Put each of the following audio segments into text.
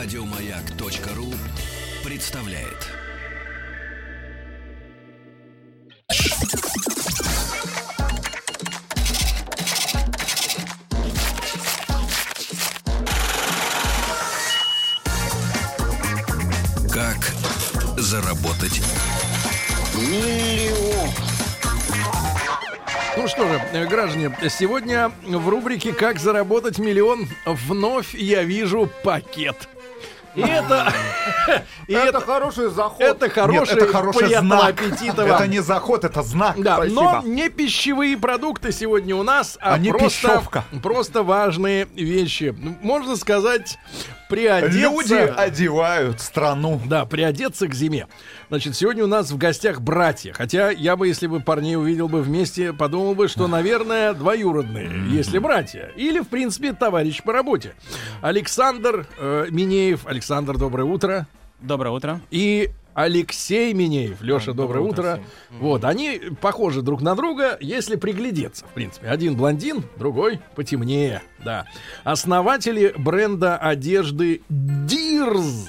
Радиомаяк.ру представляет. Как заработать Ну что же, граждане, сегодня в рубрике «Как заработать миллион» вновь я вижу пакет. И это, и Это это, хороший заход. это хороший, Нет, это хороший приятного знак. аппетита вам. Это не заход, это знак. Да, Спасибо. но не пищевые продукты сегодня у нас, а, А не просто, пищевка. просто важные вещи. Можно сказать, приодеться... Люди одевают страну. Да, приодеться к зиме. Значит, сегодня у нас в гостях братья. Хотя я бы, если бы парней увидел бы вместе, подумал бы, что, наверное, двоюродные, если братья. Или, в принципе, товарищ по работе. Александр э, Минеев. Александр, доброе утро. Доброе утро. И Алексей Минеев. Леша, доброе, утро. Вот, они похожи друг на друга, если приглядеться, в принципе. Один блондин, другой потемнее, да. Основатели бренда одежды Дирз.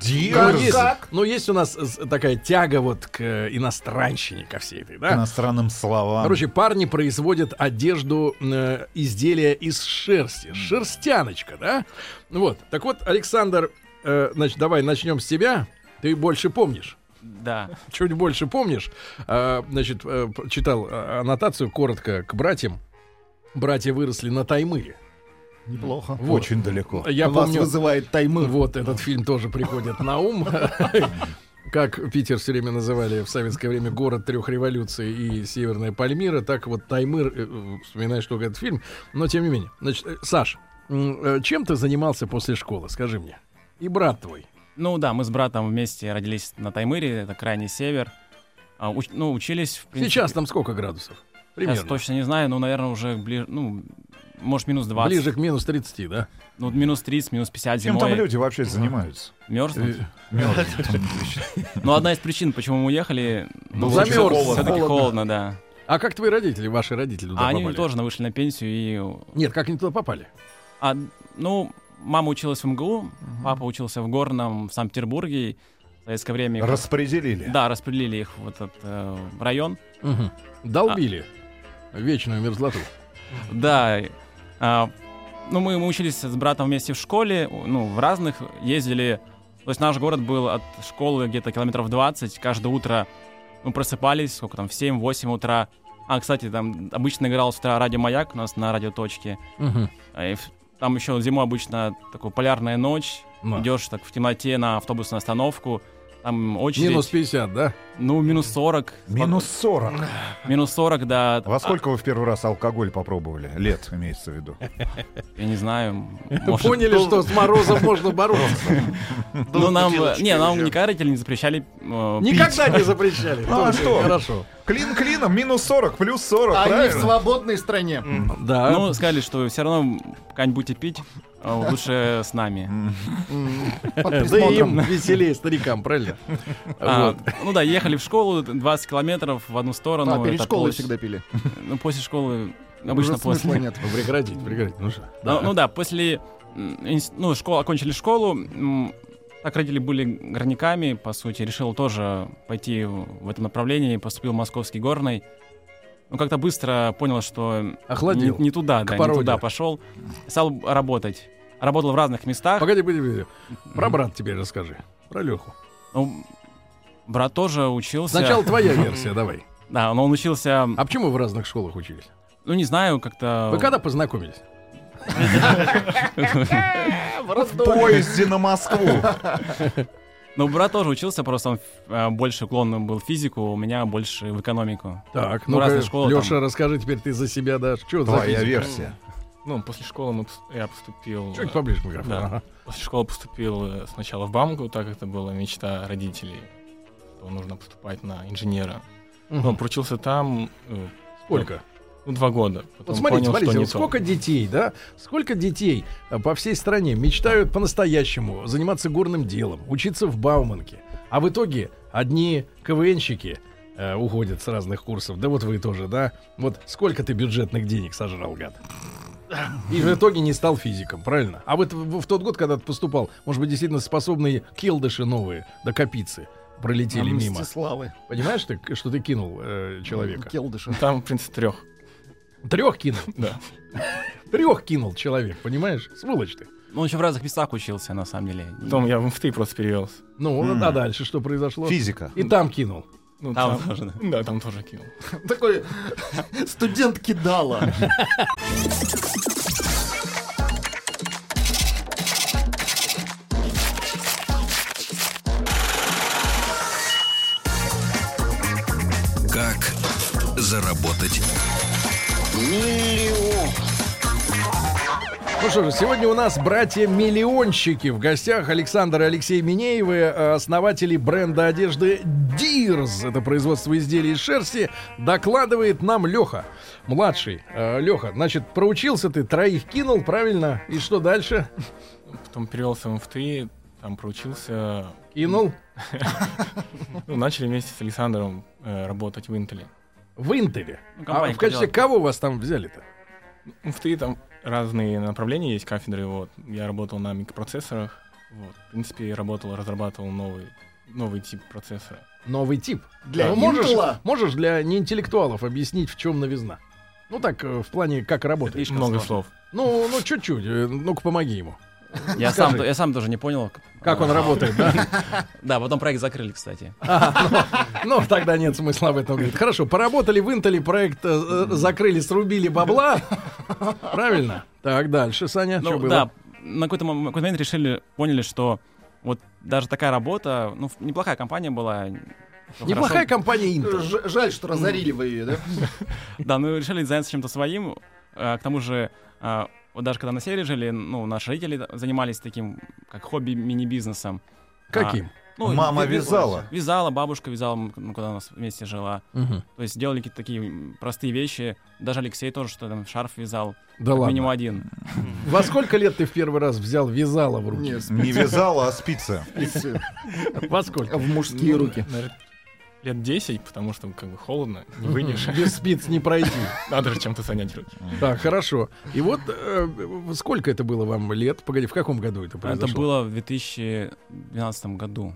Дир. Ну, Как? есть, ну, есть у нас такая тяга вот к иностранщине, ко всей этой, К да? иностранным словам. Короче, парни производят одежду, э, изделия из шерсти. Шерстяночка, да? Ну Вот. Так вот, Александр, э, значит, давай начнем с тебя. Ты больше помнишь. Да. Чуть больше помнишь. Э, значит, э, п- читал э, аннотацию коротко к братьям. Братья выросли на Таймыре. Неплохо. Вот. Очень далеко. Я Вас помню, вызывает таймыр. вот этот фильм тоже приходит на ум. Как Питер все время называли в советское время город трех революций и Северная Пальмира, так вот Таймыр, э, вспоминаешь только этот фильм, но тем не менее. Значит, Саш, чем ты занимался после школы, скажи мне? И брат твой. Ну да, мы с братом вместе родились на Таймыре, это крайний север. А, уч- ну, учились, в принципе... Сейчас там сколько градусов? Сейчас Примерно. точно не знаю, но, наверное, уже ближе, ну, может, минус 20. Ближе к минус 30, да? Ну, минус 30, минус 50 Чем там зимой. люди вообще занимаются? Мерзнут. Мёрзнут. Ну, одна из причин, почему мы уехали, ну, Замёрз, все-таки холодно. да. А как твои родители, ваши родители туда А они попали? тоже вышли на пенсию и... Нет, как они туда попали? А, ну, мама училась в МГУ, папа учился в Горном, в Санкт-Петербурге. В советское время... их- Распределили. Да, распределили их в этот э, район. Мгм. Долбили вечную мерзлоту. Да. а, ну, мы, мы учились с братом вместе в школе, ну, в разных, ездили. То есть наш город был от школы где-то километров 20. Каждое утро мы просыпались, сколько там, в 7-8 утра. А, кстати, там обычно играл с утра радио «Маяк» у нас на радиоточке. А, и там еще зимой обычно такая полярная ночь. Да. Идешь так в темноте на автобусную остановку. Там очередь. Минус 50, да? Ну, минус 40. Минус 40. Минус 40, да. Во сколько вы в первый раз алкоголь попробовали? Лет имеется в виду. Я не знаю. может, Поняли, что с морозом можно бороться. Ну, нам, э, не, нам никогда родители не запрещали э, пить. Никогда не запрещали. Ну, а что? Хорошо. Клин клином, минус 40, плюс 40, Они в свободной стране. Да. Ну, сказали, что все равно когда-нибудь будете пить, э, лучше с нами. Да им веселее старикам, правильно? А. Ну да, ехали в школу 20 километров в одну сторону. А, перед школой всегда пили. Ну, после школы, обычно после. нет. Прекратить, прекратить. Ну? Ну, ну да, после, ну, школу, окончили школу, так родители были горняками, по сути, решил тоже пойти в этом направлении, поступил в Московский горный. Ну, как-то быстро понял, что Охладел. не, не туда, да, не породе. туда пошел. Стал работать. Работал в разных местах. Погоди, погоди, погоди. Про брата теперь расскажи. Про Леху. Ну, брат тоже учился. Сначала твоя версия, давай. Да, но он учился, А почему вы в разных школах учились? ну, не знаю, как-то... Вы когда познакомились? В поезде на Москву. Ну, брат тоже учился, просто он э, больше уклон был в физику, у меня больше в экономику. Так, Ну, ну разные школы Леша, там. расскажи теперь ты за себя, да. Что за Твоя физика? версия. Ну, после школы мы, я поступил... Чуть поближе к микрофону. Да. Ага. После школы поступил э, сначала в БАМку, так как это была мечта родителей, что нужно поступать на инженера. Мгм. Но проучился там э, Сколько? ну, два года. Потом Вот смотрите, понял, смотрите, что не вот то. сколько детей, да? Сколько детей э, по всей стране мечтают по-настоящему заниматься горным делом, учиться в Бауманке. А в итоге одни КВНщики э, уходят с разных курсов. Да вот вы тоже, да? Вот сколько ты бюджетных денег сожрал, гад? И в итоге не стал физиком, правильно? А вот в, в тот год, когда ты поступал, может быть, действительно способные келдыши новые до копицы пролетели мимо. Мстиславы. Понимаешь, ты, что ты кинул э, человека? Келдыши. Там, в принципе, трех. Трех кинул. Да. Трех кинул человек, понимаешь? Сволочь ты. Ну, он еще в разных местах учился, на самом деле. Потом я в МФТИ просто перевелся. Ну, М. а дальше что произошло? Физика. И там кинул. Ну, Там тоже, да. Да, там тоже кинул. Такой студент кидала. Как заработать Ну что же, сегодня у нас братья-миллионщики. В гостях Александр и Алексей Минеевы, э, основатели бренда одежды Дирз. Это производство изделий из шерсти. Докладывает нам Леха, младший. Леха, значит, проучился ты, троих кинул, правильно? И что дальше? Потом перевелся в МФТИ, там проучился. Кинул Ну, начали вместе с Александром э, работать в Интеле. В Интеле. Ну, А в качестве кого вас там взяли-то? В МФТИ там разные направления есть, кафедры. Вот. Я работал на микропроцессорах. Вот. В принципе, работал, разрабатывал новый, новый тип процессора. Новый тип. Для Ну, можешь, можешь для неинтеллектуалов объяснить, в чем новизна? Ну так, э, в плане, как работает. Много сложно. слов. Ну, ну, чуть-чуть. э, Ну-ка, помоги ему. Я сам, я сам тоже не понял. Как он А, работает, да? Да, потом проект закрыли, кстати. А, ну, ну, тогда нет смысла об этом говорить. Хорошо, поработали в Интеле, проект э, э, закрыли, срубили бабла. Правильно? Так, дальше, Саня, что Ну, было? да, на какой-то мом- какой-то момент решили, поняли, что вот даже такая работа, ну, неплохая компания была. Неплохая хорошо. компания Intel. Ж- Жаль, что разорили вы ее, да? Да, ну решили заняться чем-то своим. А, К тому же, вот даже когда на севере жили, ну, наши родители занимались таким, как хобби, мини-бизнесом. Каким? Ну, Мама ви- вязала? Вязала, бабушка вязала, ну, когда у нас вместе жила. Мгм. То есть делали какие-то такие простые вещи. Даже Алексей тоже что там шарф вязал. Да как минимум ладно. один. Во сколько лет ты в первый раз взял вязало в руки? Нет, Не вязала, а спицы. спицы Во сколько? в мужские руки. Лет 10, потому что как бы холодно, не выйдешь. Без спиц не пройти. Надо же чем-то занять руки. Так, хорошо. И вот э, сколько это было вам лет? Погоди, в каком году это произошло? Это было в 2012 году.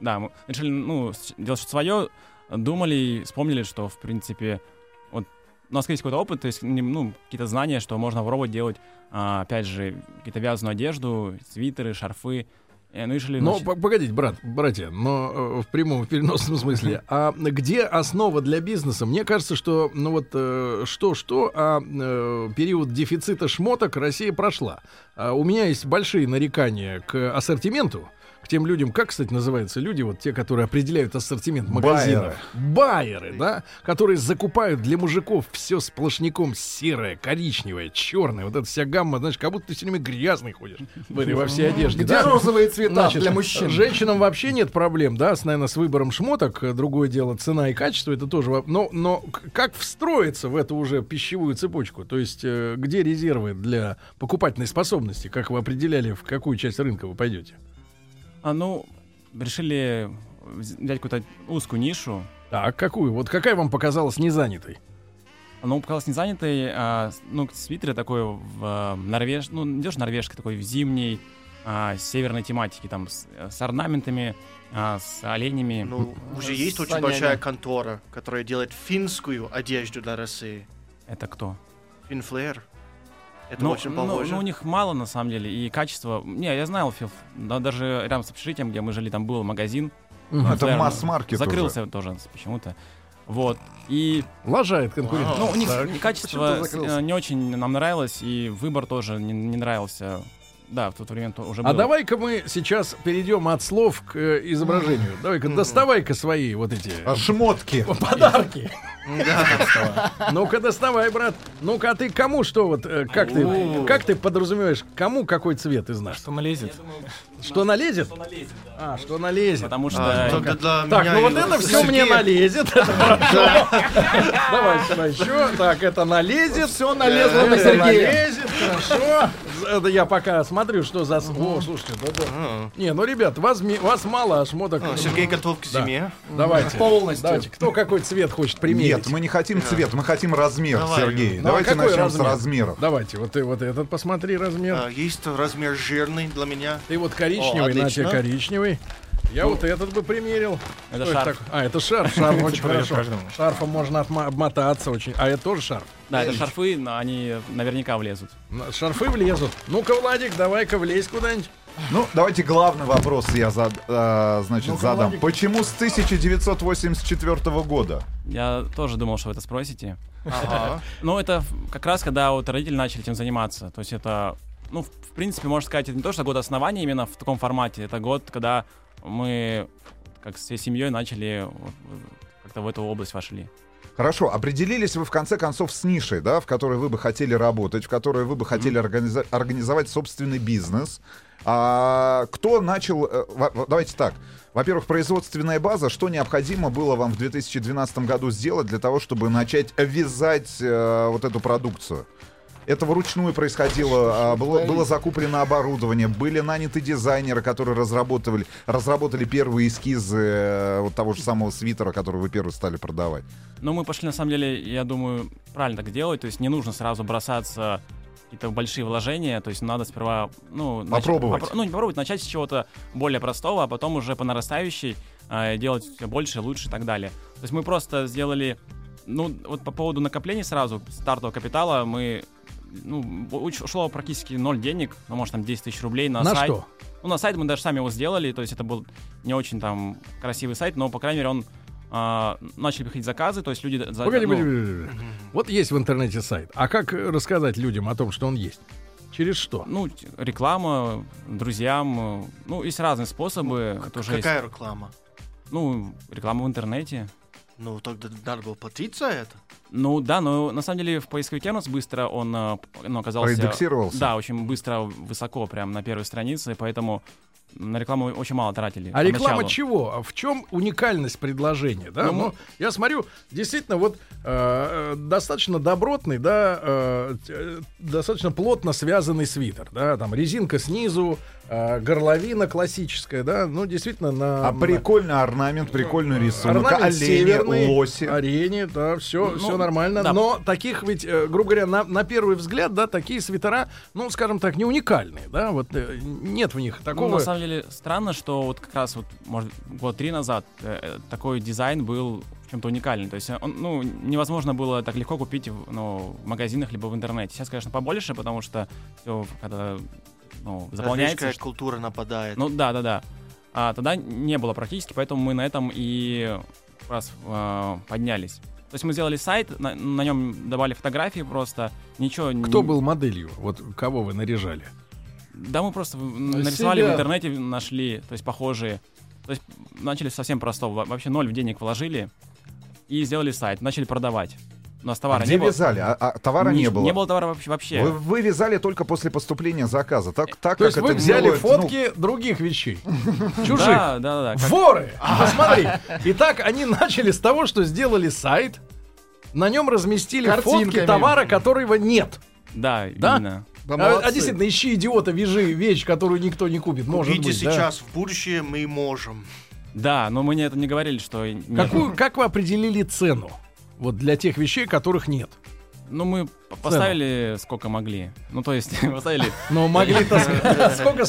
Да, мы решили, ну, делать что-то свое, думали и вспомнили, что, в принципе, вот у нас есть какой-то опыт, то есть, ну, какие-то знания, что можно попробовать делать, а, опять же, какие-то вязаную одежду, свитеры, шарфы. И, ну, решили... Но погодите, брат, братья, но э, в прямом, в переносном смысле. А где основа для бизнеса? Мне кажется, что, ну вот, э, что-что, а э, период дефицита шмоток Россия прошла. А у меня есть большие нарекания к ассортименту, к тем людям, как, кстати, называются люди, вот те, которые определяют ассортимент магазинов. Байеры, да, которые закупают для мужиков все сплошняком серое, коричневое, черное. Вот эта вся гамма, знаешь, как будто ты все время грязный ходишь в этой во всей одежде. Где да? розовые цвета Значит, для мужчин? Женщинам вообще нет проблем, да, с, наверное, с выбором шмоток. Другое дело, цена и качество, это тоже... Но, но как встроиться в эту уже пищевую цепочку? То есть, э, где резервы для покупательной способности? Как вы определяли, в какую часть рынка вы пойдете? А, ну, решили вз- взять какую-то узкую нишу. Так, какую? Вот какая вам показалась незанятой? Оно показалось не занятой, а, ну, свитеры такой в а, норвеж... ну, не идешь норвежской, такой в зимней, а, северной тематике, там, с, с орнаментами, а, с оленями. Ну, уже есть очень Саня, большая контора, которая делает финскую одежду для России. Это кто? Финфлеер. Это ну, очень ну, похоже. ну, у них мало, на самом деле, и качество... Не, я знал, Фил, да, даже рядом с общежитием, где мы жили, там был магазин. Мгм. Это Флэр, масс-маркет Закрылся тоже почему-то. Вот. И, Лажает конкурент. ну, у них Так. и качество э, не очень нам нравилось, и выбор тоже не, не нравился. Да, в тот время то уже А был. давай-ка мы сейчас перейдем от слов к э, изображению. Давай-ка доставай-ка свои вот эти А шмотки. подарки. Ну-ка, доставай, брат. Ну-ка, а ты кому что вот, э, как ты, как ты подразумеваешь, кому какой цвет из нас? Что налезет? Что налезет? А, что налезет. Потому что... А, только для Так, меня ну вот и это все мне налезет. Это хорошо. Давай сюда еще. Так, это налезет. Все налезло на Сергея. налезет. Хорошо. Это я пока смотрю, что за... О, слушайте, да, да. Не, ну, ребят, вас, ми- вас мало, а шмоток... а, Сергей готов к Да. зиме. Давайте. Полностью. Давайте. Кто какой цвет хочет примерить? Нет, мы не хотим цвет, мы хотим размер, Давай. Сергей. Ну, а Давайте какой начнем размер? с размеров. Давайте, вот ты вот этот посмотри размер. А, Есть размер жирный для меня. Ты вот коричневый, О, на отлично. тебе коричневый. Я вот этот бы примерил. Это шарф. А, это шарф. Шарф очень хорошо. Шарфом можно обмотаться очень. А это тоже шарф. Да, это шарфы, но они наверняка влезут. Шарфы влезут. Ну-ка, Владик, давай-ка влезь куда-нибудь. Ну, давайте главный вопрос я зад- э, значит, Ну-ка, задам. Владик. Почему с 1984 года? Я тоже думал, что вы это спросите. Ага. Ну, это как раз, когда вот родители начали этим заниматься. То есть это, ну, в, в принципе, можно сказать, это не то, что год основания именно в таком формате. Это год, когда мы, как всей семьей, начали как-то в эту область вошли. Хорошо, определились вы в конце концов с нишей, да, в которой вы бы хотели работать, в которой вы бы хотели организа- организовать собственный бизнес. А, кто начал... э, давайте так. Во-первых, производственная база. Что необходимо было вам в 2012 году сделать для того, чтобы начать вязать э, вот эту продукцию? Это вручную происходило, а, было, было закуплено оборудование, были наняты дизайнеры, которые разработали, разработали первые эскизы э, вот того же самого свитера, который вы первый стали продавать. Но мы пошли, на самом деле, я думаю, правильно так делать. То есть не нужно сразу бросаться какие-то большие вложения. То есть надо сперва, ну... нач- Попробовать. попро- ну, не попробовать, начать с чего-то более простого, а потом уже по нарастающей э, делать все больше, лучше и так далее. То есть мы просто сделали... Ну, вот по поводу накоплений сразу, стартового капитала, мы... Ну, ушло практически ноль денег, ну, может, там 10 тысяч рублей на, На сайт. что? Ну, на сайт мы даже сами его сделали, то есть это был не очень там красивый сайт, но, по крайней мере, он а, начали приходить заказы, то есть люди... за- Погоди, ну, погоди, погоди, погоди. Вот есть в интернете сайт. А как рассказать людям о том, что он есть? Через что? ну, реклама, друзьям, ну, есть разные способы. уже есть. Какая реклама? Ну, реклама в интернете. Ну, тогда надо было платить за это. Ну, да, но на самом деле в поисковике у нас быстро он э, ну, оказался... Проиндексировался? Да, очень быстро, высоко, прям на первой странице, поэтому на рекламу очень мало тратили. А реклама поначалу. чего? А В чем уникальность предложения? Да? Ну, Ну, я смотрю, действительно, вот э, э, достаточно добротный, да, э, э, достаточно плотно связанный свитер, да, там резинка снизу, э, горловина классическая, да, ну действительно на А прикольный орнамент, прикольный рисунок, орнамент олени, лоси. Арене, да, все, Ну, все нормально. да. Но таких ведь, э, грубо говоря, на, на первый взгляд, да, такие свитера, ну, скажем так, не уникальные, да, вот э, нет в них Ну, такого. на самом деле, странно, что вот как раз вот, может, год три назад э, такой дизайн был в чем-то уникальный. То есть он, ну, невозможно было так легко купить в, ну, в магазинах либо в интернете. Сейчас, конечно, побольше, потому что все, когда ну, заполняется... Что- культура нападает. Ну да, да, да. А тогда не было практически, поэтому мы на этом и раз э, поднялись. То есть мы сделали сайт, на, нем добавили фотографии просто, ничего... Кто не- был моделью? Вот кого вы наряжали? Да, мы просто в- нарисовали себя. в интернете, нашли, то есть похожие. То есть начали совсем простого. Во- Вообще ноль в денег вложили и сделали сайт, начали продавать. У нас А товара где не было. вязали? А, а товара не, Ни- было. Не было товара вообще. Вы, вы вязали только после поступления заказа. Так, так То есть как вы это взяли делают, ну, фотки других вещей, чужих. Да, да, да. да. Как- Воры! Посмотри. Итак, они начали с того, что сделали сайт, на нем разместили фотки товара, которого нет. Да, Да? именно. Да А, а действительно, ищи идиота, вяжи вещь, которую никто не купит. Может Купите быть, да. сейчас, в будущее мы можем. Да, но мы не, это не говорили, что нет. Какую, как вы определили цену? Вот для тех вещей, которых нет. Ну, мы поставили сколько могли. Ну, то есть, поставили... Но могли-то... с- Сколько...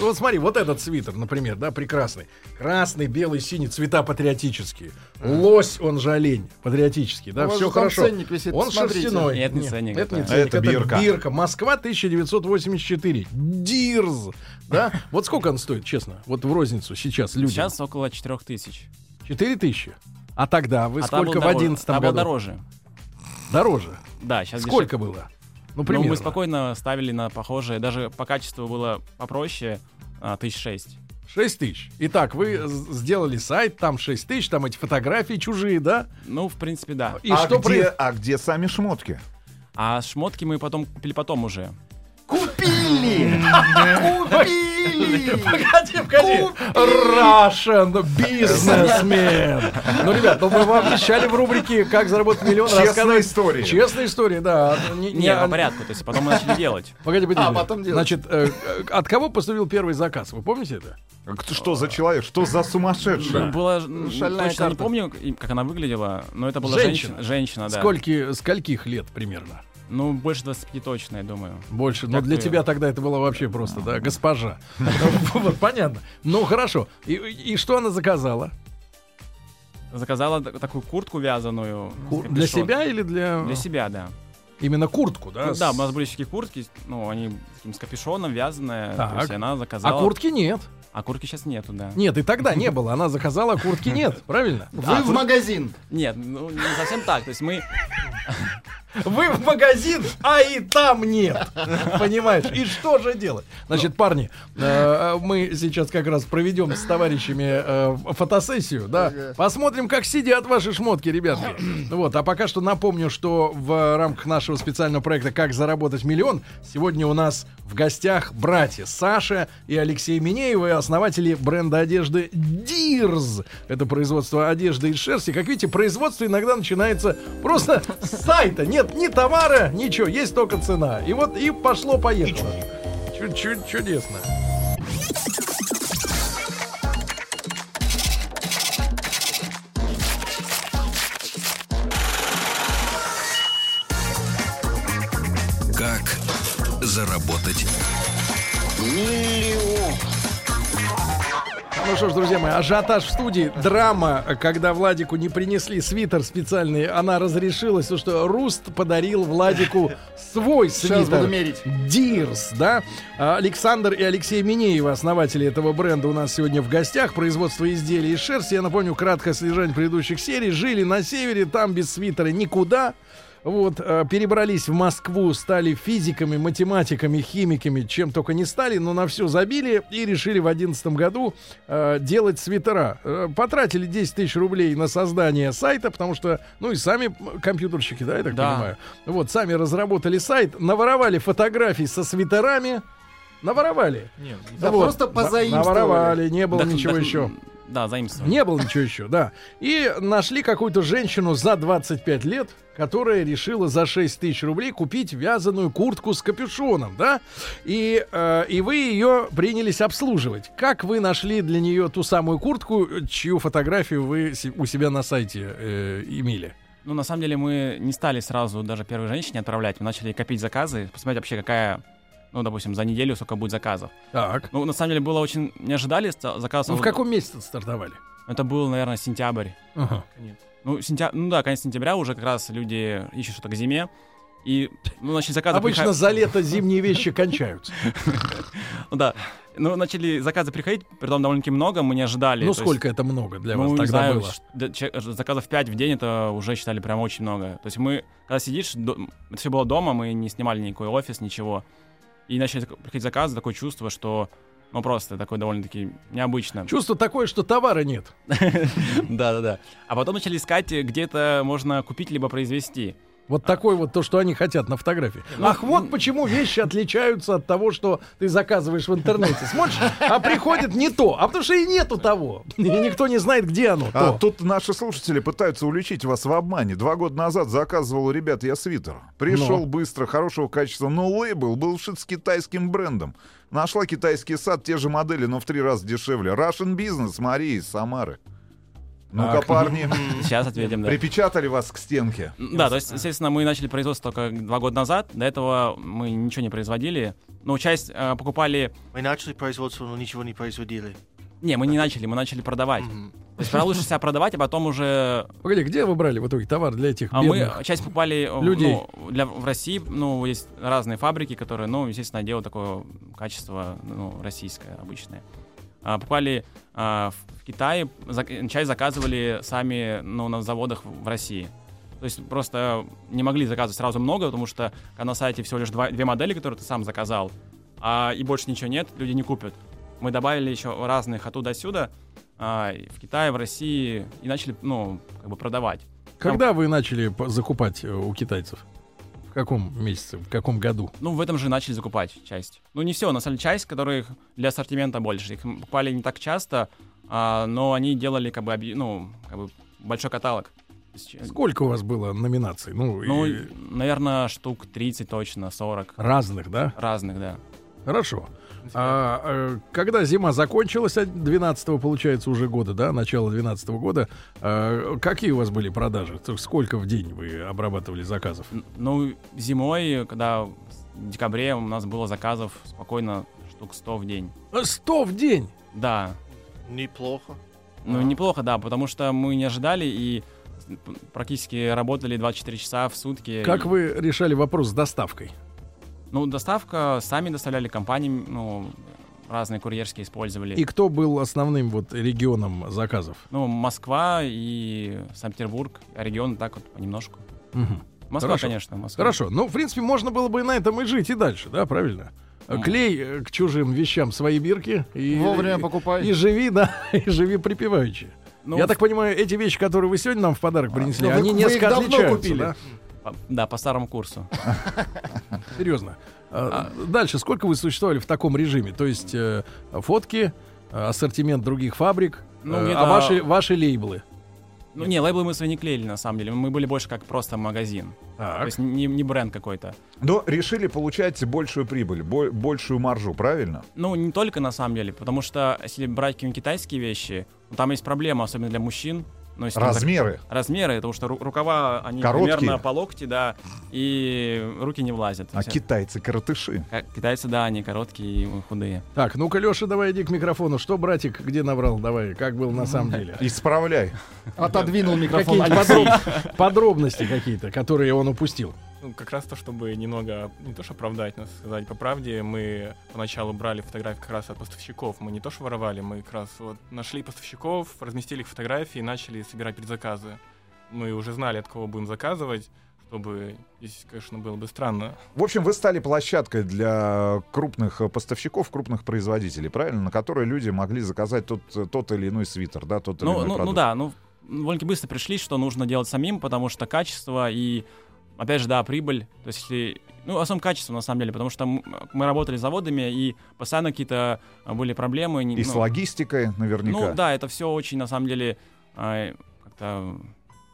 Вот смотри, вот этот свитер, например, да, прекрасный. Красный, белый, синий, цвета патриотические. Лось, он же олень, патриотический, да, все хорошо. ценник висит, Он шерстяной. Нет, не ценник, Это не это- ценник, Это это бирка. бирка. Москва 1984. Дирз. Да? Вот сколько он стоит, честно? Вот в розницу сейчас людям. Сейчас около 4000. 4 тысячи. А тогда вы А сколько в дороже- 11 та был году? дороже. Дороже. Да, сейчас Сколько было? Ну, Ну, примерно. мы спокойно ставили на похожие, даже по качеству было попроще, а, тысяч шесть. 6 тысяч. Итак, вы сделали сайт, там 6 тысяч, там эти фотографии чужие, да? Ну, в принципе, да. И а, что где, про- а где сами шмотки? А шмотки мы потом купили потом уже. Купили! Купили! Купили! Погоди, погоди. Russian businessman. Ну, ребят, ну мы вам обещали в рубрике «Как заработать миллион» Честная история. Честная история, да. Не- Не, не- по порядку, то есть потом мы начали делать. Погоди, погоди. А, потом делать. Значит, э, от кого поступил первый заказ? Вы помните это? Кто- Что за человек? Что за сумасшедший? Ну, Было, м, Шальная точно не помню, как она выглядела, но это была Женщина. женщина. Женщина, да. Скольки, скольких лет примерно? Ну, больше 25 точно, я думаю. Больше. Но Как для ты- тебя тогда это было вообще просто, да, госпожа. Вот, понятно. Ну, хорошо. И, что она заказала? Заказала такую куртку вязаную. Для себя или для... Для себя, да. Именно куртку, да? Ну, да, у нас были такие куртки, ну, они с капюшоном вязаные. Так. То есть она А заказала. куртки нет. А куртки сейчас нету, да. Нет, и тогда не было. Она заказала, а куртки нет. Правильно? Вы в магазин. Нет, ну не совсем так. То есть мы. Вы в магазин, а и там нет. Понимаешь? И что же делать? Значит, парни, э, мы сейчас как раз проведем с товарищами э, фотосессию, да? Посмотрим, как сидят ваши шмотки, ребятки. Вот, а пока что напомню, что в рамках нашего специального проекта «Как заработать миллион» сегодня у нас в гостях братья Саша и Алексей Минеевы, основатели бренда одежды Дирз. Это производство одежды из шерсти. Как видите, производство иногда начинается просто с сайта. Нет ни товара, ничего, есть только цена. И вот и пошло-поехало. Чуть-чуть чудесно. Что ж, друзья мои, ажиотаж в студии, драма, когда Владику не принесли свитер специальный, она разрешилась, потому что Руст подарил Владику свой свитер. Сейчас буду мерить. Дирс, да? А, Александр и Алексей Минеевы, основатели этого бренда, у нас сегодня в гостях. Производство изделий из шерсти. Я напомню, краткое содержание предыдущих серий. Жили на севере, там без свитера никуда. Вот, э, перебрались в Москву, стали физиками, математиками, химиками, чем только не стали, но на все забили и решили в одиннадцатом году э, делать свитера. Э, потратили 10 тысяч рублей на создание сайта, потому что, ну и сами компьютерщики, да, я так Да. понимаю. Вот, сами разработали сайт, наворовали фотографии со свитерами, наворовали. Нет, не Да Вот, просто позаимствовали. Наворовали, не было Да, ничего да, еще. Да, заимствовали. Не было ничего еще, да. И нашли какую-то женщину за 25 лет, которая решила за 6 тысяч рублей купить вязаную куртку с капюшоном, да? И, э, и вы ее принялись обслуживать. Как вы нашли для нее ту самую куртку, чью фотографию вы у себя на сайте э, имели? Ну, на самом деле, мы не стали сразу даже первой женщине отправлять. Мы начали копить заказы, посмотреть вообще, какая, ну, допустим, за неделю сколько будет заказов. Так. Ну, на самом деле, было очень... Не ожидали заказов. Ну, в каком месяце стартовали? Это был, наверное, сентябрь. Ага. Ну, сентя... ну да, конец сентября уже как раз люди ищут что-то к зиме. И, ну, начали заказы... Обычно приха- за лето зимние вещи кончаются. Ну, да. Ну, начали заказы приходить, притом довольно-таки много, мы не ожидали. Ну, сколько это много для вас тогда было? заказов 5 в день это уже считали прям очень много. То есть мы, когда сидишь, это все было дома, мы не снимали никакой офис, ничего. И начали приходить заказы, такое чувство, что ну просто такое довольно-таки необычно. Чувство такое, что товара нет. Да-да-да. А потом начали искать, где это можно купить либо произвести. Вот такое вот то, что они хотят на фотографии. Ах, вот почему вещи отличаются от того, что ты заказываешь в интернете. Смотришь, а приходит не то. А потому что и нету того. И никто не знает, где оно. А то. тут наши слушатели пытаются уличить вас в обмане. Два года назад заказывал у ребят я свитер. Пришел Ну. быстро, хорошего качества, но лейбл был шит с китайским брендом. Нашла китайский сад, те же модели, но в три раза дешевле. Russian Business, Мария из Самары. Ну-ка, парни, Сейчас ответим, да. припечатали вас к стенке. Да, то есть, естественно, мы начали производство только два года назад. До этого мы ничего не производили. Ну, часть э, покупали... Мы начали производство, но ничего не производили. Не, мы не начали, мы начали продавать. То есть, лучше себя продавать, а потом уже... Погоди, где вы брали в итоге товар для этих А мы часть покупали э, людей. ну, для, в России. Ну, есть разные фабрики, которые, ну, естественно, делают такое качество ну, российское, обычное. А, покупали а, в, Китае, часть заказывали сами ну, на заводах в России. То есть просто не могли заказывать сразу много, потому что на сайте всего лишь два- две модели, которые ты сам заказал, а и больше ничего нет, люди не купят. Мы добавили еще разных оттуда-сюда, а, в Китае, в России, и начали, ну, как бы продавать. Когда вы начали закупать э, у китайцев? В каком месяце, в каком году? Ну, в этом же начали закупать часть. Ну, не все, на самом деле, часть, которых для ассортимента больше. Их покупали не так часто, а, но они делали, как бы, ну, как бы большой каталог. Сколько у вас было номинаций? Ну, Ну, и наверное, штук 30 точно, 40 разных, да? разных, да. Хорошо. А, э, когда зима закончилась, 12 получается уже года, да, начало 12 года, а, какие у вас были продажи? Сколько в день вы обрабатывали заказов? Ну, зимой, когда в декабре у нас было заказов спокойно штук 100 в день. 100 в день! Да, Неплохо. ну неплохо, да, потому что мы не ожидали и практически работали 24 часа в сутки. Как И- вы решали вопрос с доставкой? Ну, доставка, сами доставляли компании, ну, разные курьерские использовали. И кто был основным вот регионом заказов? Ну, Москва и Санкт-Петербург, а регионы так вот понемножку. Мгм. Москва, Хорошо. конечно, Москва. Хорошо. Ну, в принципе, можно было бы и на этом и жить и дальше, да, правильно? М. Клей э, к чужим вещам свои бирки и, Вовремя покупай. и живи, да, и живи припеваючи. Ну, Я так понимаю, эти вещи, которые вы сегодня нам в подарок принесли, ну вы- они вы их несколько давно отличаются, купили. да? Да, по старому курсу. Серьезно. А, Дальше, сколько вы существовали в таком режиме? То есть э, фотки, э, ассортимент других фабрик, Ну, э, а ваши, ваши лейблы? Ну, не, лейблы мы свои не клеили, на самом деле. Мы были больше как просто магазин. То Так. есть не, не бренд какой-то. Но решили получать большую прибыль, бо- большую маржу, правильно? Ну, не только на самом деле, потому что если брать какие-нибудь китайские вещи, ну, там есть проблема, особенно для мужчин. Ну, если там Размеры. размеры, потому что ру- рукава, они Короткие. примерно по локти, да, и руки не влазят. А есть, китайцы коротыши. ка- Китайцы, да, они короткие и худые. Так, ну-ка, Леша, давай иди к микрофону. Что, братик, где набрал? Давай, как был на самом деле? Исправляй. Отодвинул микрофон подробности какие-то, которые он упустил. Ну, как раз то, чтобы немного, не то что оправдать, но сказать по правде, мы поначалу брали фотографии как раз от поставщиков. Мы не то что воровали, мы как раз вот нашли поставщиков, разместили их фотографии и начали собирать предзаказы. Мы уже знали, от кого будем заказывать, чтобы здесь, конечно, было бы странно. В общем, вы стали площадкой для крупных поставщиков, крупных производителей, правильно? На которые люди могли заказать тот, тот или иной свитер, да, тот или Ну, иной ну, ну продукт. да, ну довольно быстро пришли, что нужно делать самим, потому что качество и, опять же, да, прибыль. То есть, если, ну, в основном качество, на самом деле, потому что мы работали с заводами, и постоянно какие-то а, были проблемы. И с ну, логистикой наверняка. Ну да, это все очень, на самом деле, а, как-то,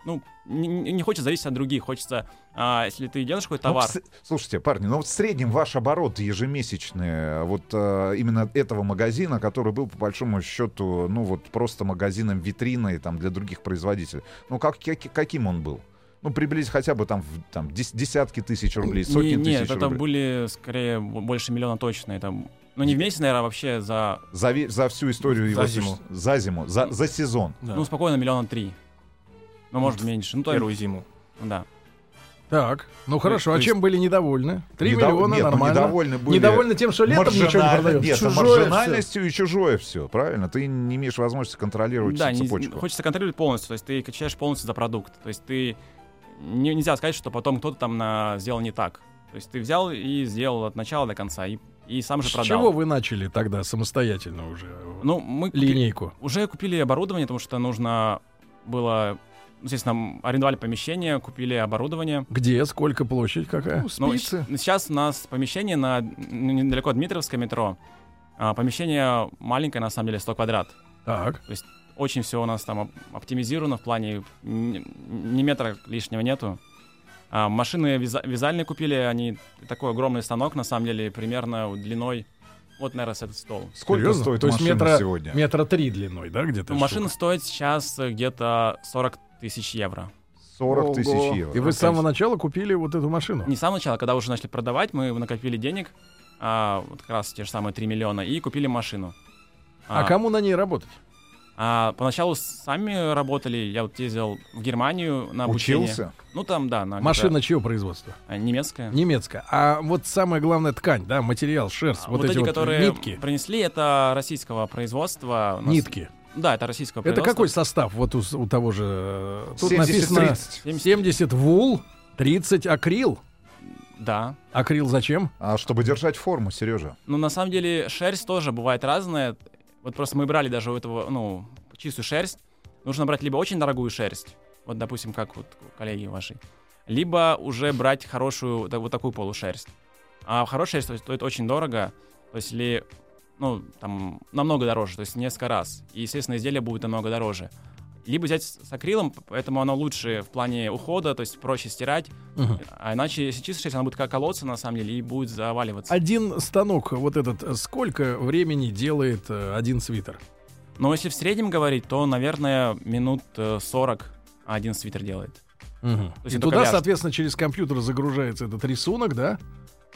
ну, не, не- хочется зависеть от других, хочется, а, если ты делаешь какой-то Ну, товар, с- слушайте, парни, ну вот в среднем ваш оборот ежемесячный, вот э, именно этого магазина, который был по большому счету, ну вот просто магазином витриной там для других производителей, ну как, как- каким он был? Ну, приблизить хотя бы там, в- там дес- десятки тысяч рублей, сотни не, нет, тысяч это рублей. были скорее больше миллиона точно. Это, ну, не в месяц, наверное, а вообще за, За, ве- за всю историю За его зиму. За зиму, за, за сезон. Да. ну, спокойно, миллиона три. Ну, может, меньше. Ну, то первую зиму. да. Так, ну хорошо, то а есть- чем были недовольны? Три Недов- миллиона, Нет, ну, нормально. недовольны были Недовольны тем, что летом ничего не продается. Нет, Чужое маржинальностью и чужое все, правильно? Ты не имеешь возможности контролировать Да, не- цепочку. хочется контролировать полностью, то есть ты качаешь полностью за продукт. То есть ты не- нельзя сказать, что потом кто-то там на, сделал не так. То есть ты взял и сделал от начала до конца, и, и сам же С продал. чего вы начали тогда самостоятельно уже Ну, мы купи- линейку? уже купили оборудование, потому что нужно было, ну, естественно, арендовали помещение, купили оборудование. Где, сколько площадь, какая? Ну, Но спицы. щ- сейчас у нас помещение на ну, недалеко от Дмитровского метро. А, помещение маленькое, на самом деле, 100 квадрат. Так, Очень все у нас там оп- оптимизировано в плане ни, метра лишнего нету. А, машины вяза- вязальные купили, они такой огромный станок, на самом деле, примерно длиной, вот, наверное, с этот стол. Сколько Серьезно? стоит То есть машина метра, сегодня? метра три длиной, да, где-то? Ну, машина штука? стоит сейчас где-то 40 тысяч евро. 40 Ого. тысяч евро. И вы с самого начала купили вот эту машину? Не с самого начала, когда уже начали продавать, мы накопили денег, а, вот как раз те же самые 3 миллиона, и купили машину. А кому на ней работать? А, поначалу сами работали, я вот ездил в Германию на обучение. Учился? Ну там, да, на Машина чьего производства? а, немецкая. Немецкая. А вот самое главное ткань, да, материал, шерсть, А, вот, эти, эти вот которые нитки, принесли, это российского производства. Нас- нитки. Да, это российского Это производства. какой состав? Вот у, у того же... э, Тут 70-30. написано 70. 70 вул, 30 акрил. Да. Акрил зачем? А чтобы держать форму, Сережа. Ну, на самом деле, шерсть тоже бывает разная. Вот просто мы брали даже у этого, ну, чистую шерсть. Нужно брать либо очень дорогую шерсть, вот, допустим, как вот коллеги ваши, либо уже брать хорошую вот такую полушерсть. А хорошая шерсть стоит очень дорого, то есть или ну, там, намного дороже, то есть несколько раз. И, естественно, изделие будет намного дороже. Либо взять с акрилом, поэтому оно лучше в плане ухода, то есть проще стирать. Мгм. А иначе, если чистая шерсть, она будет как колоться, на самом деле, и будет заваливаться. Один станок вот этот, э, сколько времени делает э, один свитер? Но если в среднем говорить, то, наверное, минут э, 40 один свитер делает. Мгм. есть И туда, коляска. соответственно, через компьютер загружается этот рисунок, да?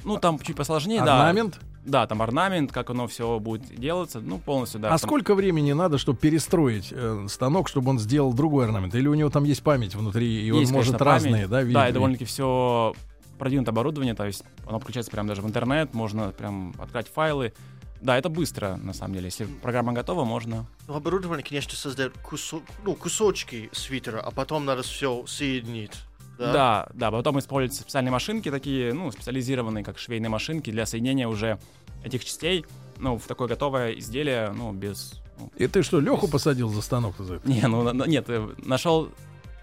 Ну, там чуть посложнее, да. Орнамент. Да, там орнамент, как оно все будет делаться, ну, полностью, да. а там- сколько времени надо, чтобы перестроить э, станок, чтобы он сделал другой орнамент? Или у него там есть память внутри, и он Есть, может конечно, разные, память. да, видеть? Да, и довольно-таки все продвинутое оборудование, то есть оно включается прямо даже в интернет, можно прям открыть файлы. Да, это быстро, на самом деле. Если программа готова, можно. Ну, оборудование, конечно, создает кусо- ну, кусочки свитера, а потом надо все соединить. Да? Да, да, потом используются специальные машинки, такие, ну, специализированные, как швейные машинки, для соединения уже этих частей, ну, в такое готовое изделие, ну, без... ну, И ты что, Леху посадил за станок? за это? Не, ну, на- на- нет, э, нашел...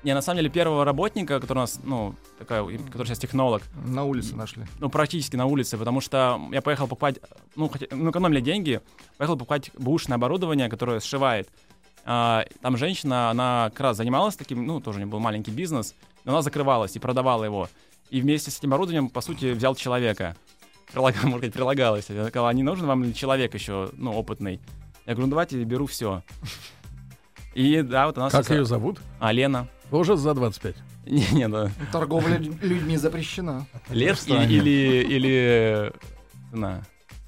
Не, на самом деле, первого работника, который у нас, ну, такая, который сейчас технолог, На улице нашли. ну, практически на улице, потому что я поехал покупать, ну, хотя, ну, экономили деньги, поехал покупать бушное оборудование, которое сшивает. А, там женщина, она как раз занималась таким, ну, тоже у нее был маленький бизнес, но она закрывалась и продавала его. И вместе с этим оборудованием, по сути, взял человека. Прилаг- можно сказать, прилагалось. Я сказал, а не нужен вам ли человек еще, ну, опытный? Я говорю, ну, давайте беру все. И да, вот у нас... Как ее зовут? А, Лена. Тоже за 25. Не, не, да. Торговля лю- людьми запрещена. Лев или, или, или... жена?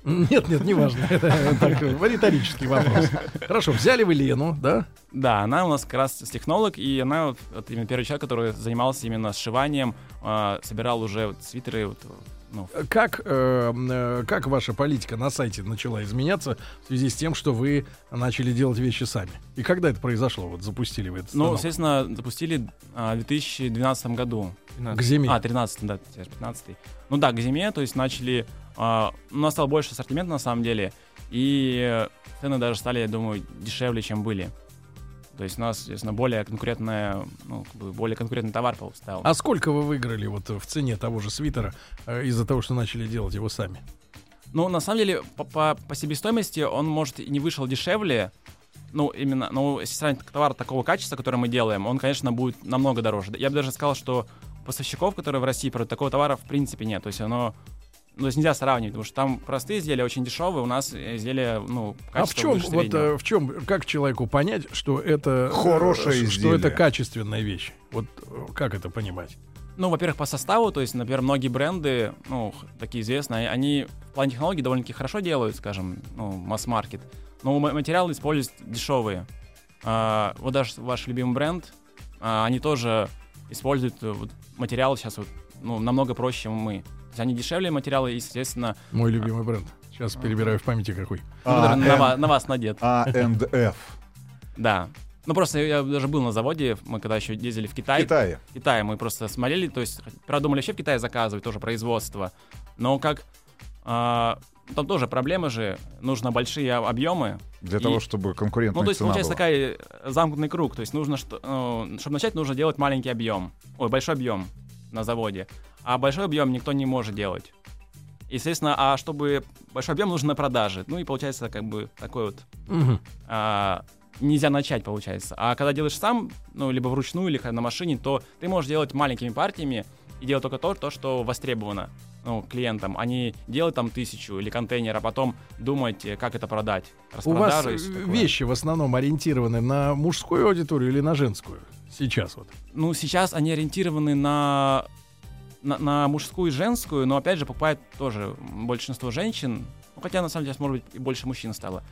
Нет, нет, неважно. Это так, риторический вопрос. Хорошо, взяли вы Лену, да? Да, она у нас как раз технолог, и она вот, вот именно первый человек, который занимался именно сшиванием, а, собирал уже вот свитеры. Вот, ну, Как, э, э, как ваша политика на сайте начала изменяться в связи с тем, что вы начали делать вещи сами? И когда это произошло? Вот запустили вы это ну, естественно, запустили а, в 2012 году. К зиме. А, 13 да, теперь 15 Ну да, к зиме, то есть начали... а, у нас стал больше ассортимента на самом деле, и цены даже стали, я думаю, дешевле, чем были. То есть у нас, естественно, более конкурентная, ну, как бы более конкурентный товар стал. А сколько вы выиграли вот в цене того же свитера э, из-за того, что начали делать его сами? Ну, на самом деле, по, по, по себестоимости он, может, и не вышел дешевле. Ну, именно, ну, если сравнить товар такого качества, который мы делаем, он, конечно, будет намного дороже. Я бы даже сказал, что поставщиков, которые в России продают такого товара, в принципе, нет. То есть оно... Ну, то есть нельзя сравнивать, потому что там простые изделия очень дешевые, у нас изделия, ну, А в чем, выше вот э, в чем, как человеку понять, что это э, Хорошее ш- что изделие. это качественная вещь? Вот э, как это понимать? Ну, во-первых, по составу, то есть, например, многие бренды, ну, такие известные, они в плане технологий довольно-таки хорошо делают, скажем, ну, масс-маркет, но ма- материалы используют дешевые. А, вот даже ваш любимый бренд, а, они тоже используют вот, материалы сейчас вот, ну, намного проще, чем мы. То есть они дешевле материалы, и, естественно, Мой любимый бренд. Сейчас перебираю в памяти какой. ну, на, А, ва- на вас надет. A&F. Да. Ну, просто я даже был на заводе, мы когда еще ездили в В Китай, Китае. в Китае мы просто смотрели, то есть продумали вообще в Китае заказывать тоже производство, но как а, там тоже проблема же, нужно большие об- объемы. Для И- того, чтобы конкурентная Ну, то есть получается была. такой э, замкнутый круг, то есть нужно, что, ну, чтобы начать, нужно делать маленький объем, ой, большой объем на заводе, а большой объем никто не может делать. Естественно, а чтобы большой объем нужно на продаже, ну и получается как бы такой вот Мгм. а, нельзя начать, получается. А когда делаешь сам, ну, либо вручную, или на машине, то ты можешь делать маленькими партиями и делать только то, то что востребовано ну, клиентам, а не делать там тысячу или контейнер, а потом думать, э, как это продать. У вас э, вещи в основном ориентированы на мужскую аудиторию или на женскую? Сейчас вот. Ну, сейчас они ориентированы на, на, на мужскую и женскую, но, опять же, покупают тоже большинство женщин, ну, хотя, на самом деле, может быть, и больше мужчин стало.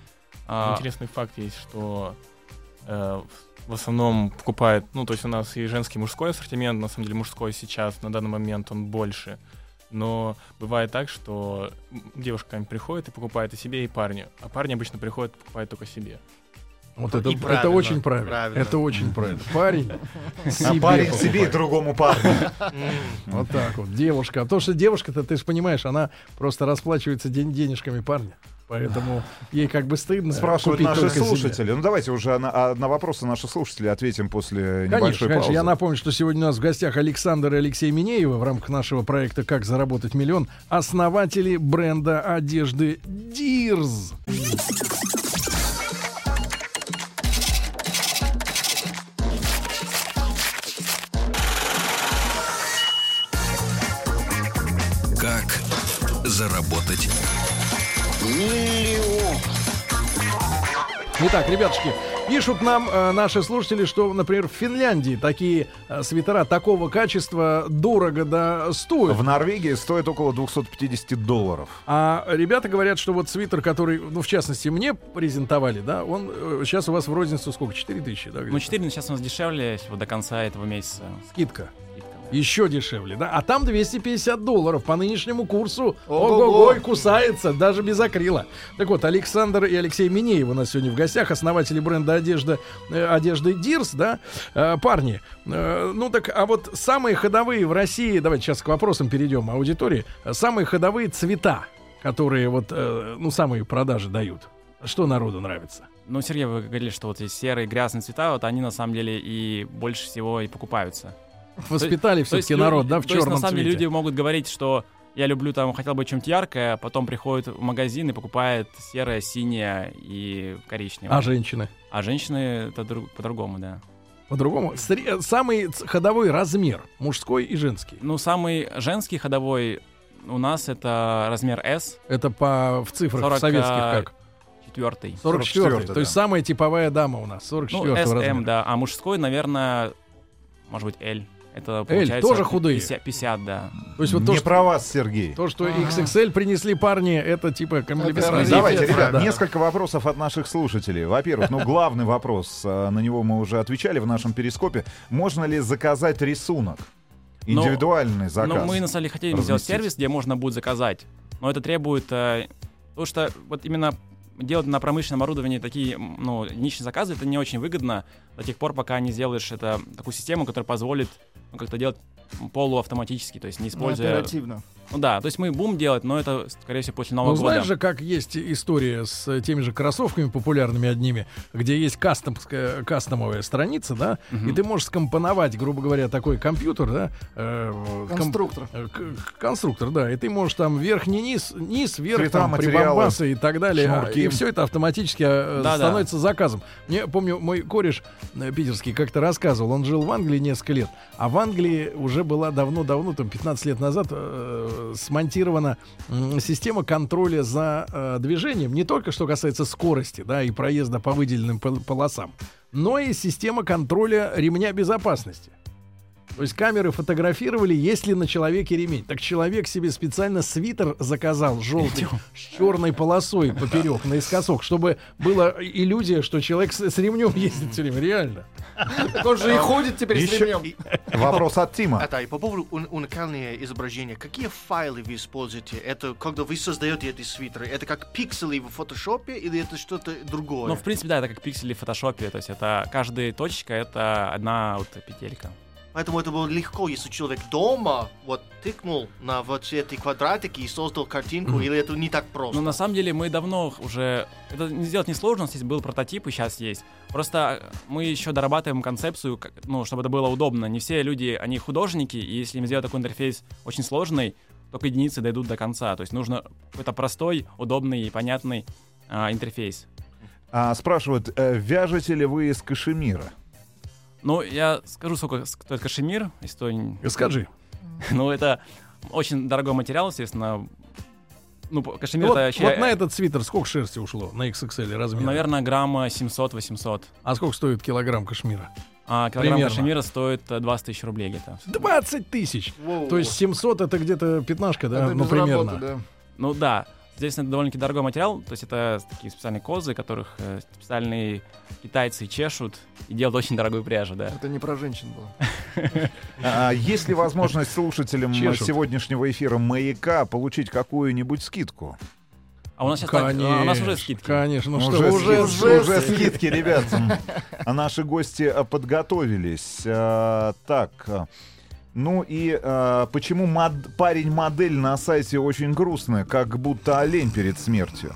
А, Интересный факт есть, что э, в основном покупает, ну, то есть у нас и женский, и мужской ассортимент, на самом деле мужской сейчас, на данный момент он больше. Но бывает так, что девушка приходит и покупает и себе, и парню. А парни обычно приходят и покупают только себе. Вот И это, это очень правильно. правильно. Это очень правильно. Парень А себе парень покупает. себе и другому парню. Вот так вот. Девушка. А то, что девушка-то, ты же понимаешь, она просто расплачивается день денежками парня. Поэтому ей как бы стыдно. Спрашивают наши только себе. слушатели. Ну давайте уже на, а, на вопросы наших слушателей ответим после Конечно, небольшой конечно. паузы. Я напомню, что сегодня у нас в гостях Александр и Алексей Минеевы в рамках нашего проекта «Как заработать миллион» основатели бренда одежды Дирз. Заработать Итак, ребятушки, пишут нам э, наши слушатели, что, например, в Финляндии такие э, свитера такого качества дорого да стоят. В Норвегии стоит около 250 долларов. А ребята говорят, что вот свитер, который, ну, в частности, мне презентовали, да, он э, сейчас у вас в розницу сколько? 4 тысячи, да? Ну, где-то? 4 сейчас у нас дешевле всего до конца этого месяца. Скидка. Еще дешевле, да? А там 250 долларов по нынешнему курсу. Ого-го. Кусается, даже без акрила. Так вот, Александр и Алексей Минеев у нас сегодня в гостях, основатели бренда одежды, э, одежды Дирс, да? Э, парни, э, ну так, а вот самые ходовые в России, давайте сейчас к вопросам перейдем аудитории, самые ходовые цвета, которые вот, ну, самые продажи дают. Что народу нравится? Ну, Сергей, вы говорили, что вот эти серые грязные цвета, вот они на самом деле и больше всего и покупаются. Воспитали есть все-таки народ, да, в есть, черном на самом деле цвете. люди могут говорить, что я люблю там, хотел бы чем-то яркое, а потом приходит в магазин и покупает серое, синее и коричневое. А женщины? А женщины это друг- по-другому, да. По-другому. Сре- Самый ходовой размер, мужской и женский. Ну, самый женский ходовой у нас это размер S, Это по в цифрах 40, советских как? четвертый. 44 44-й, То есть да. самая типовая дама у нас. 44 Ну, SM, размера. да. А мужской, наверное, может быть, L. Это получается тоже худые? 50, 50, да. То есть вот то, Не что, про вас, Сергей. то, что XXL принесли парни, это типа комплимент. Давайте, ребят, Да. несколько вопросов от наших слушателей. Во-первых, ну главный вопрос, э, на него мы уже отвечали в нашем перископе. Можно ли заказать рисунок? Ну, Индивидуальный заказ. Но мы на самом деле хотели сделать сервис, где можно будет заказать. Но это требует... э, потому что вот именно делать на промышленном оборудовании такие ну, единичные заказы, это не очень выгодно до тех пор, пока не сделаешь это, такую систему, которая позволит ну, как-то делать полуавтоматически, то есть не Ну, используя... оперативно. Ну да, то есть мы будем делать, но это, скорее всего, после Нового Ну, года. знаешь же, как есть история с теми же кроссовками популярными одними, где есть кастомская, кастомовая страница, да, Мгм. и ты можешь скомпоновать, грубо говоря, такой компьютер, да, э, ком- Конструктор. э, к- конструктор, да, и ты можешь там верхний низ, низ, вверх, Цвета, там, прибамбасы и так далее, а, шнурки. и все это автоматически э, Да-да. становится заказом. Мне, помню, мой кореш э, питерский как-то рассказывал, он жил в Англии несколько лет, а в Англии уже была давно-давно, там 15 лет назад, смонтирована система контроля за э, движением, не только что касается скорости, да, и проезда по выделенным пол- полосам, но и система контроля ремня безопасности. То есть камеры фотографировали, есть ли на человеке ремень. Так человек себе специально свитер заказал желтый с черной полосой поперек наискосок, чтобы была иллюзия, что человек с, с ремнем ездит все время. Реально. Так он же и ходит теперь с Еще- ремнем. Вопрос от Тима. Это и по поводу ун- уникальные изображения. Какие файлы вы используете? Это когда вы создаете эти свитеры? Это как пиксели в фотошопе или это что-то другое? Ну, в принципе, да, это как пиксели в фотошопе, то есть это каждая точечка — это одна вот петелька. Поэтому это было легко, если человек дома вот тыкнул на вот эти квадратики и создал картинку, или это не так просто? Ну, на самом деле, мы давно уже... Это сделать несложно, у нас есть был прототип, и сейчас есть. Просто мы еще дорабатываем концепцию, как- ну, чтобы это было удобно. Не все люди, они художники, и если им сделать такой интерфейс очень сложный, только единицы дойдут до конца. То есть нужно какой-то простой, удобный и понятный а, интерфейс. А, спрашивают, э, вяжете ли вы из кашемира? Ну, я скажу, сколько стоит кашемир. Если Скажи. Ну, это очень дорогой материал, естественно. Ну, кашемир Вот, это вообще, вот на этот свитер сколько шерсти ушло на XXL размер? наверное, грамма 700-800. А сколько стоит килограмм кашмира? А килограмм Примерно. кашемира стоит э, 20 тысяч рублей где-то. 20 тысяч! Воу. То есть 700 это где-то пятнашка, да? Это ну, примерно. работы, да. Ну да, здесь это довольно-таки дорогой материал, то есть это такие специальные козы, которых э, специальные китайцы чешут и делают очень дорогую пряжу, да. Это не про женщин было. А, есть ли возможность слушателям сегодняшнего эфира «Маяка» получить какую-нибудь скидку? А у нас сейчас так, Конечно, а, у нас уже скидки. Конечно, ну уже, что, уже, ски- уже скидки, ребят. А наши гости а, подготовились. А, Так, ну и а, почему мод- парень-модель на сайте очень грустная, как будто олень перед смертью?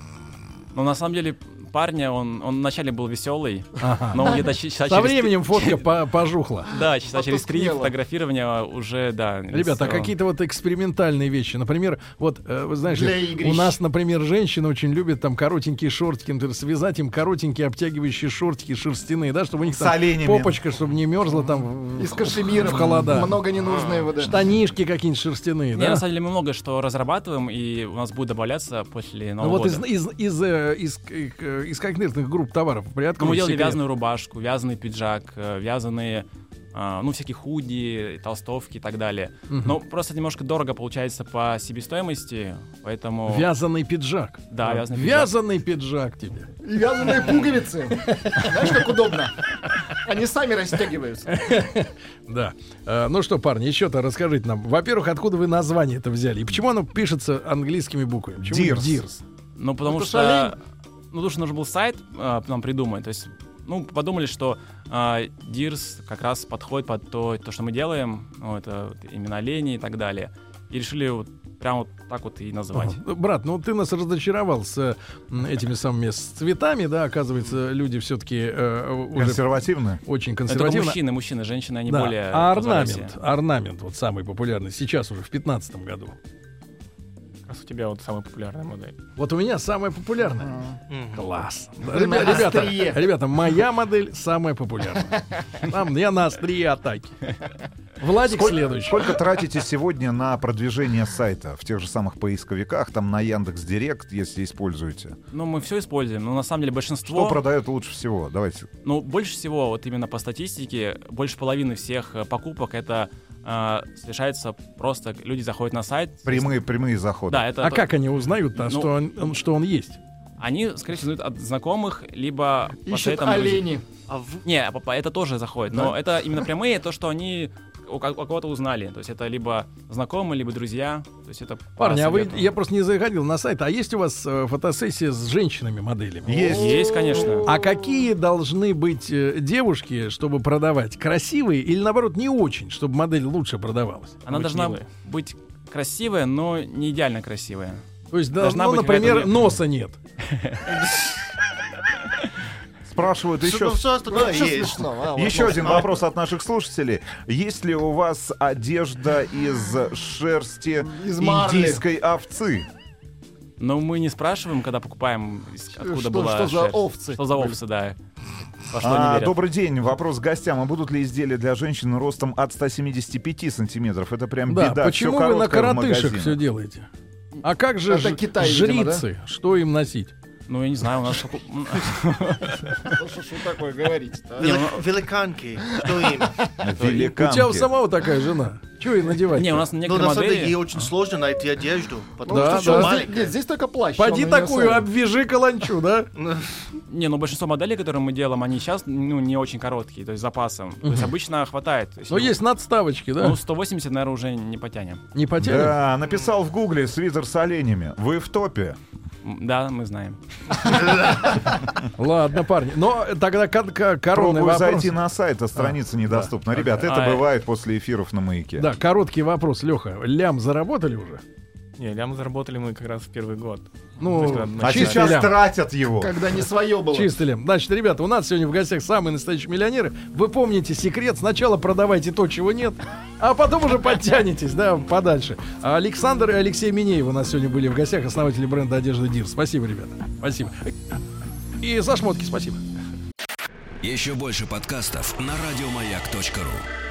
Но на самом деле парня, он, он вначале был веселый, Ага. но где-то часа Со через временем фотка по- пожухла. Да, часа через три фотографирования уже, да. Ребята, а какие-то вот экспериментальные вещи. Например, вот, э, вы знаешь, Для у нас, например, женщины очень любят там коротенькие шортики, например, связать им коротенькие обтягивающие шортики шерстяные, да, чтобы у них там попочка, чтобы не мерзла там в- Из кашемира. в холода. Много ненужного, да. Штанишки какие-нибудь шерстяные, да? на самом деле мы много что разрабатываем, и у нас будет добавляться после Ну Нового вот из, года. из, из, э, из, из конкретных групп товаров Ну, приоткрой мы делали секрет. вязаную рубашку, вязаный пиджак, э, вязаные, а, ну, всякие худи, толстовки и так далее. Мгм. Но просто немножко дорого получается по себестоимости, поэтому... Вязаный пиджак. Да, вязаный пиджак. Вязаный пиджак тебе. И вязаные пуговицы. Знаешь, как удобно. Они сами растягиваются. Да. Э, ну что, парни, еще-то расскажите нам. Во-первых, откуда вы название это взяли? И почему оно пишется английскими буквами? Deers. Deers? Ну, потому что... Ну, потому что нужен был сайт а, нам придумать. То есть, ну, подумали, что а, Deers как раз подходит под то, то, что мы делаем. Ну, это вот именно олени и так далее. И решили вот прям вот так вот и назвать. Ага. Брат, ну ты нас разочаровал с этими самыми с цветами, да, оказывается, люди все-таки уже Консервативные. очень Это только консервативно. мужчины, мужчины, женщины, они Да. более... А орнамент, орнамент, вот самый популярный, сейчас уже в 15 году. Раз у тебя вот самая популярная модель. Вот у меня самая популярная. Мгм. Класс. Ребя- ребята, ребята, моя модель самая популярная. Там я на острие атаки. Владик следующий. Сколько тратите сегодня на продвижение сайта в тех же самых поисковиках, там на Яндекс Директ, если используете? Ну, мы все используем, но на самом деле большинство... Что продает лучше всего? Давайте. Ну, больше всего, вот именно по статистике, больше половины всех э, покупок это э, совершается просто люди заходят на сайт. Прямые, прямые заходы. Да, это А то- как они узнают-то, Ну, что он, что он есть? они, скорее всего, узнают от знакомых, либо по Ищут советам друзей. олени. А в- Не, по- это тоже заходит, но это именно прямые, то, что они у, у кого-то узнали. То есть это либо знакомые, либо друзья. То есть это Парни, а вы, я просто не заходил на сайт, а есть у вас э, фотосессия с женщинами-моделями? Есть. Есть, конечно. А какие должны быть э, девушки, чтобы продавать? Красивые или, наоборот, не очень, чтобы модель лучше продавалась? Она Быть должна милой. быть красивая, но не идеально красивая. То есть, да, Должна ну, быть например, носа нет. Спрашивают еще. Еще один вопрос от наших слушателей. Есть ли у вас одежда из шерсти индийской овцы? Но мы не спрашиваем, когда покупаем, откуда что- была что шерсть. овцы Что за овцы, да. А, добрый день. Вопрос к гостям. А будут ли изделия для женщин ростом от 175 сантиметров? Это прям Да, беда. почему Всё вы на коротышек все делаете? А как же Это ж- Китай, видимо, да? жрицы? Что им носить? Ну, я не знаю, у нас... Ну, Что такое говорите Вели- Великанки. Что им? У тебя у самого такая жена. Чего ей надевать? Не, у нас Ну, некоторые на самом деле, ей очень сложно найти одежду. Потому Да, что да. маленькое. Нет, здесь только плащ. Поди такую, обвяжи каланчу, да? Не, ну большинство моделей, которые мы делаем, они сейчас ну, не очень короткие, то есть запасом. То есть обычно хватает. Но ну, есть надставочки, да? Ну, 180, наверное, уже не потянем. Не потянем? Да, написал в гугле свитер с оленями. Вы в топе. Да, мы знаем. Ладно, парни. Но тогда ко- ко- коронный вопрос. зайти на сайт, а страница недоступна. Ребят, это А, бывает после эфиров на маяке. Да, короткий вопрос, Леха. Лям заработали уже? Не, лям заработали мы как раз в первый год. Ну, есть, А сейчас лям. тратят его. Когда не свое было. Чистый лям. Значит, ребята, у нас сегодня в гостях самые настоящие миллионеры. Вы помните секрет. Сначала продавайте то, чего нет, а потом уже подтянетесь, да, подальше. А Александр и Алексей Минеев у нас сегодня были в гостях, основатели бренда одежды Дир. Спасибо, ребята. Спасибо. И за шмотки спасибо. Еще больше подкастов на радиомаяк.ру.